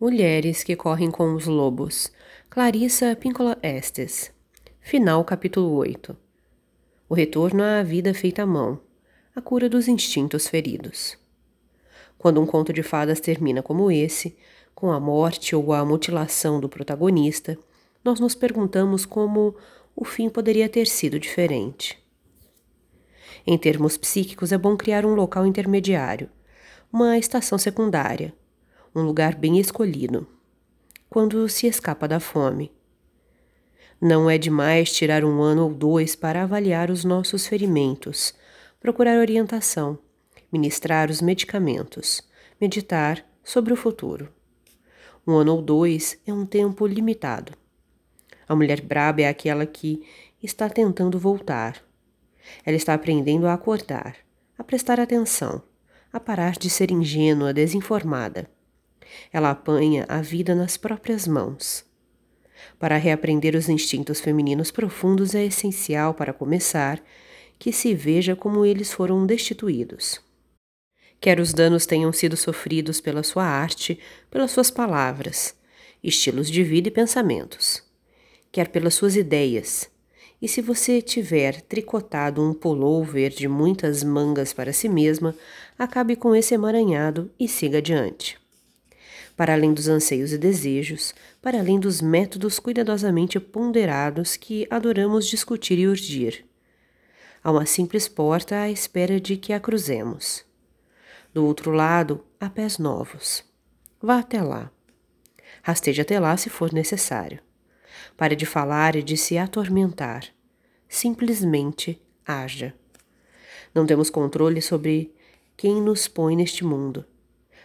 Mulheres que correm com os lobos. Clarissa Píncola Estes. Final capítulo 8. O retorno à vida feita à mão. A cura dos instintos feridos. Quando um conto de fadas termina como esse, com a morte ou a mutilação do protagonista, nós nos perguntamos como o fim poderia ter sido diferente. Em termos psíquicos, é bom criar um local intermediário, uma estação secundária um lugar bem escolhido, quando se escapa da fome. Não é demais tirar um ano ou dois para avaliar os nossos ferimentos, procurar orientação, ministrar os medicamentos, meditar sobre o futuro. Um ano ou dois é um tempo limitado. A mulher braba é aquela que está tentando voltar. Ela está aprendendo a acordar, a prestar atenção, a parar de ser ingênua, desinformada. Ela apanha a vida nas próprias mãos. Para reaprender os instintos femininos profundos é essencial, para começar, que se veja como eles foram destituídos. Quer os danos tenham sido sofridos pela sua arte, pelas suas palavras, estilos de vida e pensamentos, quer pelas suas ideias. E se você tiver tricotado um pullover de muitas mangas para si mesma, acabe com esse emaranhado e siga adiante para além dos anseios e desejos, para além dos métodos cuidadosamente ponderados que adoramos discutir e urgir. Há uma simples porta à espera de que a cruzemos. Do outro lado, há pés novos. Vá até lá. Rasteje até lá se for necessário. Pare de falar e de se atormentar. Simplesmente haja. Não temos controle sobre quem nos põe neste mundo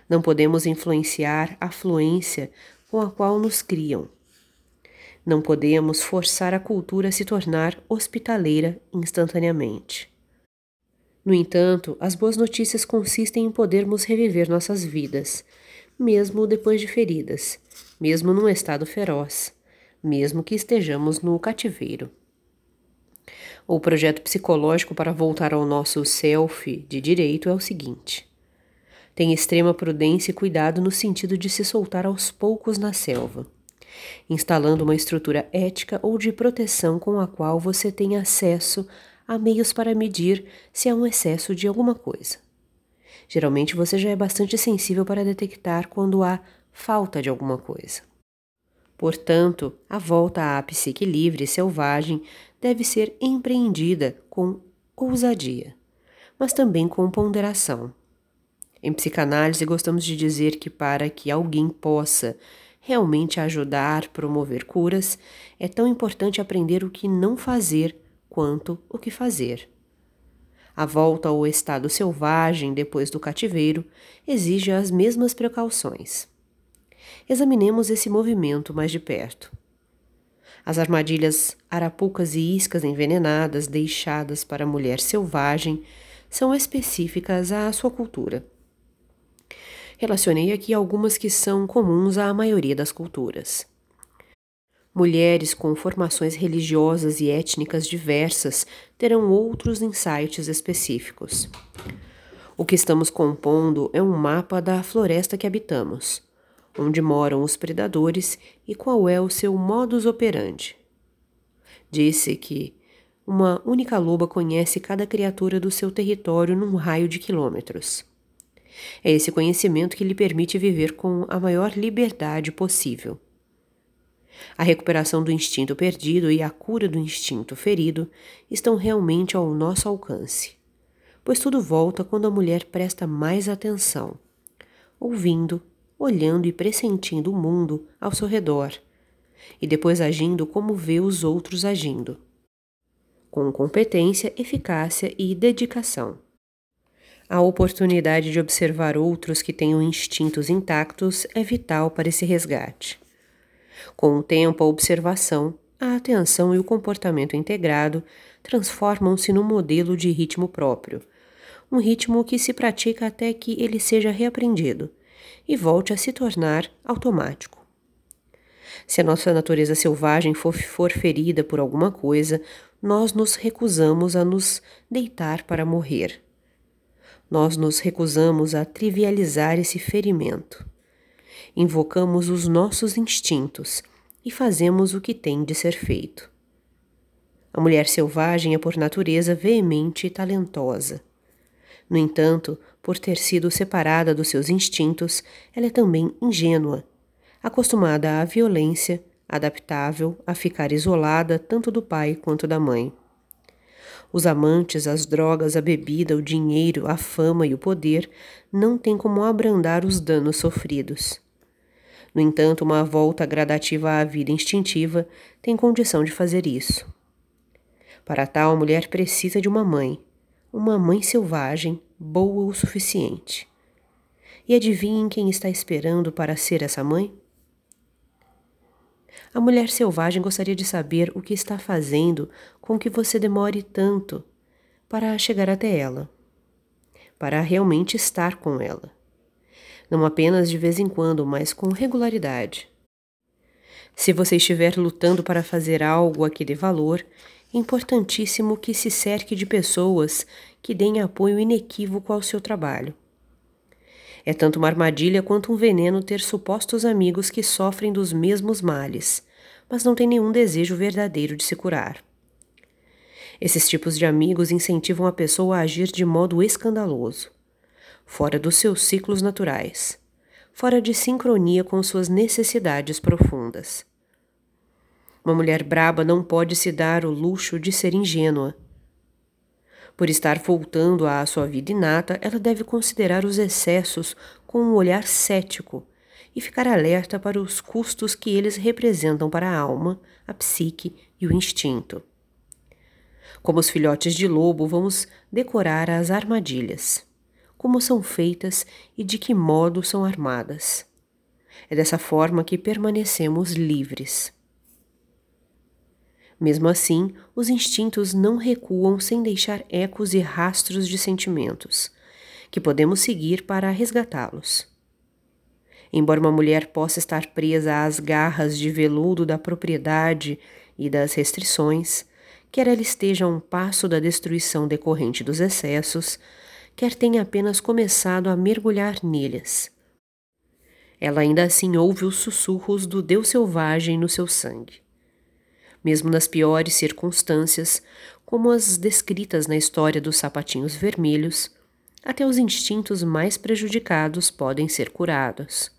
não podemos influenciar a fluência com a qual nos criam. Não podemos forçar a cultura a se tornar hospitaleira instantaneamente. No entanto, as boas notícias consistem em podermos reviver nossas vidas, mesmo depois de feridas, mesmo num estado feroz, mesmo que estejamos no cativeiro. O projeto psicológico para voltar ao nosso self de direito é o seguinte: tem extrema prudência e cuidado no sentido de se soltar aos poucos na selva, instalando uma estrutura ética ou de proteção com a qual você tem acesso a meios para medir se há um excesso de alguma coisa. Geralmente você já é bastante sensível para detectar quando há falta de alguma coisa. Portanto, a volta à psique livre e selvagem deve ser empreendida com ousadia, mas também com ponderação. Em psicanálise, gostamos de dizer que para que alguém possa realmente ajudar, promover curas, é tão importante aprender o que não fazer quanto o que fazer. A volta ao estado selvagem depois do cativeiro exige as mesmas precauções. Examinemos esse movimento mais de perto. As armadilhas arapucas e iscas envenenadas deixadas para a mulher selvagem são específicas à sua cultura. Relacionei aqui algumas que são comuns à maioria das culturas. Mulheres com formações religiosas e étnicas diversas terão outros insights específicos. O que estamos compondo é um mapa da floresta que habitamos, onde moram os predadores e qual é o seu modus operandi. Disse que uma única loba conhece cada criatura do seu território num raio de quilômetros. É esse conhecimento que lhe permite viver com a maior liberdade possível. A recuperação do instinto perdido e a cura do instinto ferido estão realmente ao nosso alcance, pois tudo volta quando a mulher presta mais atenção, ouvindo, olhando e pressentindo o mundo ao seu redor, e depois agindo como vê os outros agindo, com competência, eficácia e dedicação. A oportunidade de observar outros que tenham instintos intactos é vital para esse resgate. Com o tempo, a observação, a atenção e o comportamento integrado transformam-se num modelo de ritmo próprio, um ritmo que se pratica até que ele seja reaprendido e volte a se tornar automático. Se a nossa natureza selvagem for, for ferida por alguma coisa, nós nos recusamos a nos deitar para morrer nós nos recusamos a trivializar esse ferimento. invocamos os nossos instintos e fazemos o que tem de ser feito. A mulher selvagem é por natureza veemente e talentosa. No entanto, por ter sido separada dos seus instintos, ela é também ingênua, acostumada à violência, adaptável a ficar isolada tanto do pai quanto da mãe. Os amantes, as drogas, a bebida, o dinheiro, a fama e o poder não têm como abrandar os danos sofridos. No entanto, uma volta gradativa à vida instintiva tem condição de fazer isso. Para tal, a mulher precisa de uma mãe, uma mãe selvagem, boa o suficiente. E adivinhem quem está esperando para ser essa mãe? A mulher selvagem gostaria de saber o que está fazendo com que você demore tanto para chegar até ela, para realmente estar com ela. Não apenas de vez em quando, mas com regularidade. Se você estiver lutando para fazer algo a que dê valor, é importantíssimo que se cerque de pessoas que deem apoio inequívoco ao seu trabalho. É tanto uma armadilha quanto um veneno ter supostos amigos que sofrem dos mesmos males, mas não têm nenhum desejo verdadeiro de se curar. Esses tipos de amigos incentivam a pessoa a agir de modo escandaloso, fora dos seus ciclos naturais, fora de sincronia com suas necessidades profundas. Uma mulher braba não pode se dar o luxo de ser ingênua por estar voltando à sua vida inata, ela deve considerar os excessos com um olhar cético e ficar alerta para os custos que eles representam para a alma, a psique e o instinto. Como os filhotes de lobo, vamos decorar as armadilhas, como são feitas e de que modo são armadas. É dessa forma que permanecemos livres. Mesmo assim, os instintos não recuam sem deixar ecos e rastros de sentimentos, que podemos seguir para resgatá-los. Embora uma mulher possa estar presa às garras de veludo da propriedade e das restrições, quer ela esteja a um passo da destruição decorrente dos excessos, quer tenha apenas começado a mergulhar neles. Ela ainda assim ouve os sussurros do Deus selvagem no seu sangue mesmo nas piores circunstâncias, como as descritas na história dos sapatinhos vermelhos, até os instintos mais prejudicados podem ser curados.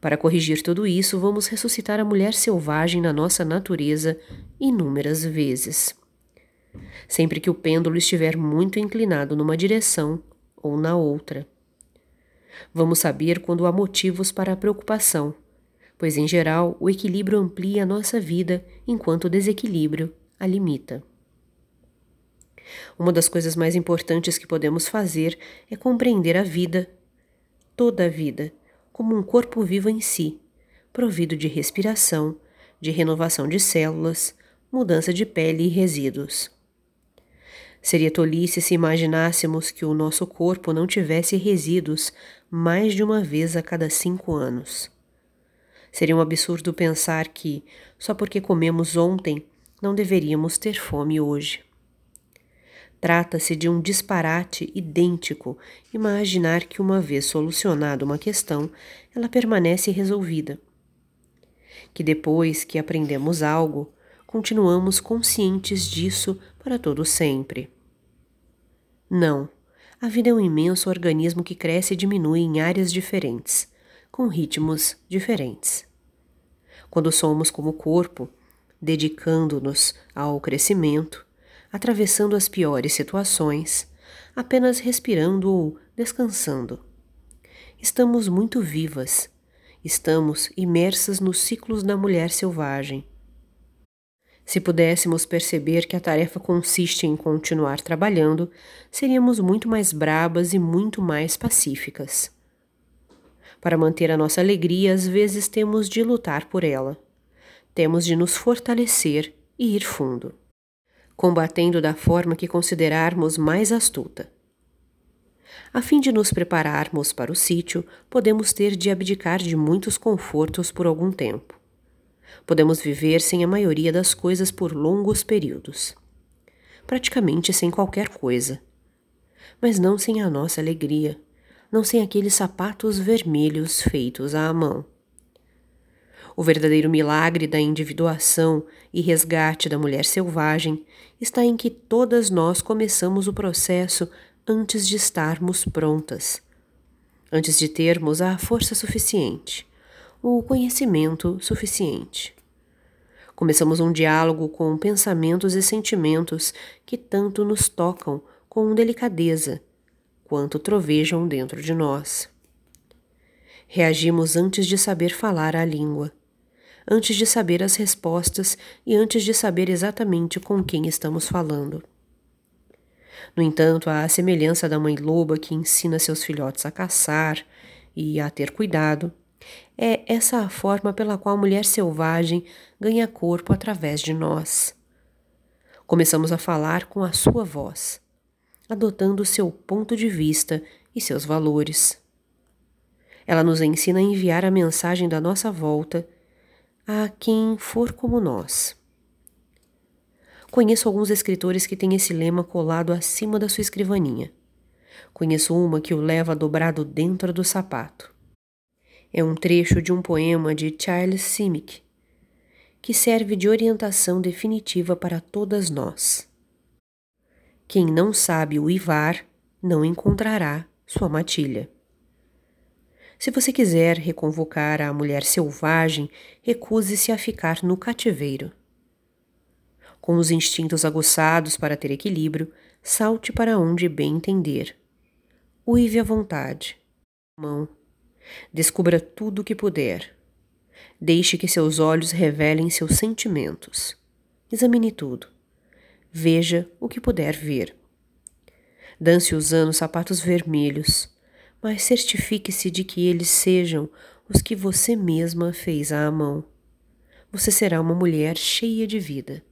Para corrigir tudo isso, vamos ressuscitar a mulher selvagem na nossa natureza inúmeras vezes. Sempre que o pêndulo estiver muito inclinado numa direção ou na outra. Vamos saber quando há motivos para a preocupação pois em geral o equilíbrio amplia a nossa vida enquanto o desequilíbrio a limita. Uma das coisas mais importantes que podemos fazer é compreender a vida, toda a vida, como um corpo vivo em si, provido de respiração, de renovação de células, mudança de pele e resíduos. Seria tolice se imaginássemos que o nosso corpo não tivesse resíduos mais de uma vez a cada cinco anos. Seria um absurdo pensar que, só porque comemos ontem, não deveríamos ter fome hoje. Trata-se de um disparate idêntico imaginar que, uma vez solucionada uma questão, ela permanece resolvida. Que depois que aprendemos algo, continuamos conscientes disso para todo sempre. Não, a vida é um imenso organismo que cresce e diminui em áreas diferentes com ritmos diferentes. Quando somos como corpo, dedicando-nos ao crescimento, atravessando as piores situações, apenas respirando ou descansando. Estamos muito vivas, estamos imersas nos ciclos da mulher selvagem. Se pudéssemos perceber que a tarefa consiste em continuar trabalhando, seríamos muito mais brabas e muito mais pacíficas. Para manter a nossa alegria, às vezes temos de lutar por ela. Temos de nos fortalecer e ir fundo, combatendo da forma que considerarmos mais astuta. A fim de nos prepararmos para o sítio, podemos ter de abdicar de muitos confortos por algum tempo. Podemos viver sem a maioria das coisas por longos períodos. Praticamente sem qualquer coisa. Mas não sem a nossa alegria, não sem aqueles sapatos vermelhos feitos à mão. O verdadeiro milagre da individuação e resgate da mulher selvagem está em que todas nós começamos o processo antes de estarmos prontas, antes de termos a força suficiente, o conhecimento suficiente. Começamos um diálogo com pensamentos e sentimentos que tanto nos tocam com delicadeza, quanto trovejam dentro de nós. Reagimos antes de saber falar a língua antes de saber as respostas e antes de saber exatamente com quem estamos falando. No entanto, à semelhança da mãe loba que ensina seus filhotes a caçar e a ter cuidado, é essa a forma pela qual a mulher selvagem ganha corpo através de nós. Começamos a falar com a sua voz, adotando seu ponto de vista e seus valores. Ela nos ensina a enviar a mensagem da nossa volta a quem for como nós. Conheço alguns escritores que têm esse lema colado acima da sua escrivaninha. Conheço uma que o leva dobrado dentro do sapato. É um trecho de um poema de Charles Simic, que serve de orientação definitiva para todas nós. Quem não sabe uivar não encontrará sua matilha. Se você quiser reconvocar a mulher selvagem, recuse-se a ficar no cativeiro. Com os instintos aguçados para ter equilíbrio, salte para onde bem entender. Uive à vontade. Mão. Descubra tudo o que puder. Deixe que seus olhos revelem seus sentimentos. Examine tudo. Veja o que puder ver. Dance usando sapatos vermelhos mas certifique-se de que eles sejam os que você mesma fez à mão. Você será uma mulher cheia de vida.